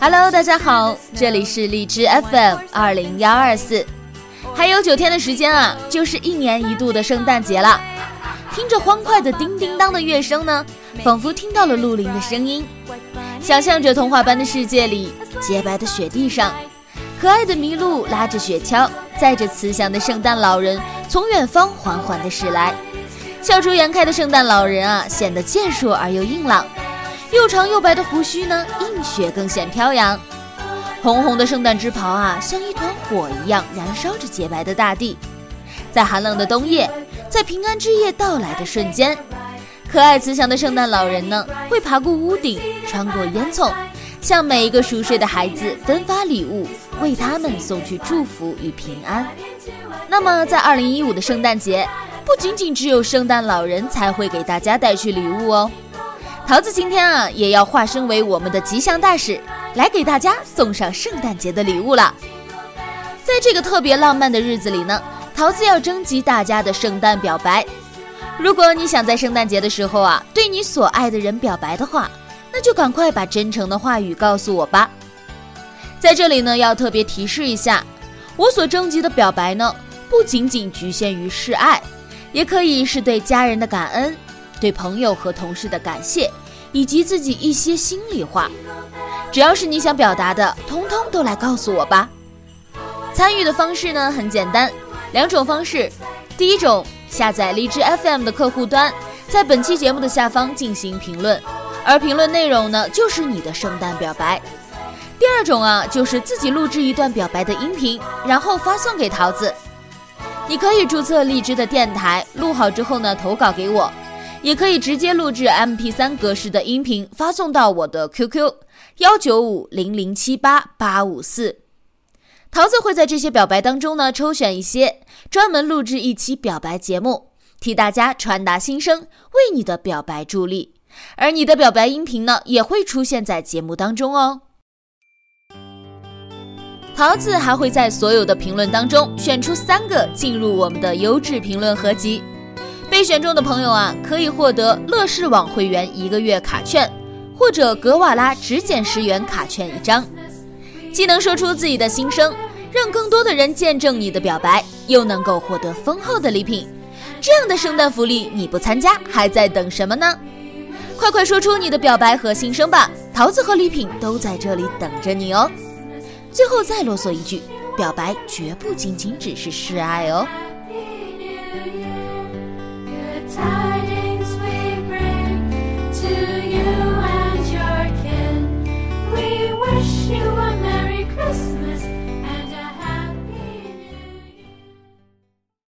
Hello，大家好，这里是荔枝 FM 二零幺二四，还有九天的时间啊，就是一年一度的圣诞节了。听着欢快的叮叮当的乐声呢，仿佛听到了鹿林的声音。想象着童话般的世界里，洁白的雪地上，可爱的麋鹿拉着雪橇，载着慈祥的圣诞老人从远方缓缓地驶来。笑逐颜开的圣诞老人啊，显得健硕而又硬朗。又长又白的胡须呢，映雪更显飘扬。红红的圣诞之袍啊，像一团火一样燃烧着洁白的大地。在寒冷的冬夜，在平安之夜到来的瞬间，可爱慈祥的圣诞老人呢，会爬过屋顶，穿过烟囱，向每一个熟睡的孩子分发礼物，为他们送去祝福与平安。那么，在二零一五的圣诞节，不仅仅只有圣诞老人才会给大家带去礼物哦。桃子今天啊，也要化身为我们的吉祥大使，来给大家送上圣诞节的礼物了。在这个特别浪漫的日子里呢，桃子要征集大家的圣诞表白。如果你想在圣诞节的时候啊，对你所爱的人表白的话，那就赶快把真诚的话语告诉我吧。在这里呢，要特别提示一下，我所征集的表白呢，不仅仅局限于示爱，也可以是对家人的感恩。对朋友和同事的感谢，以及自己一些心里话，只要是你想表达的，通通都来告诉我吧。参与的方式呢很简单，两种方式。第一种，下载荔枝 FM 的客户端，在本期节目的下方进行评论，而评论内容呢就是你的圣诞表白。第二种啊，就是自己录制一段表白的音频，然后发送给桃子。你可以注册荔枝的电台，录好之后呢投稿给我。也可以直接录制 MP3 格式的音频发送到我的 QQ 幺九五零零七八八五四，桃子会在这些表白当中呢抽选一些，专门录制一期表白节目，替大家传达心声，为你的表白助力。而你的表白音频呢也会出现在节目当中哦。桃子还会在所有的评论当中选出三个进入我们的优质评论合集。被选中的朋友啊，可以获得乐视网会员一个月卡券，或者格瓦拉只减十元卡券一张，既能说出自己的心声，让更多的人见证你的表白，又能够获得丰厚的礼品。这样的圣诞福利，你不参加还在等什么呢？快快说出你的表白和心声吧，桃子和礼品都在这里等着你哦。最后再啰嗦一句，表白绝不仅仅只是示爱哦。Wish you a Merry Christmas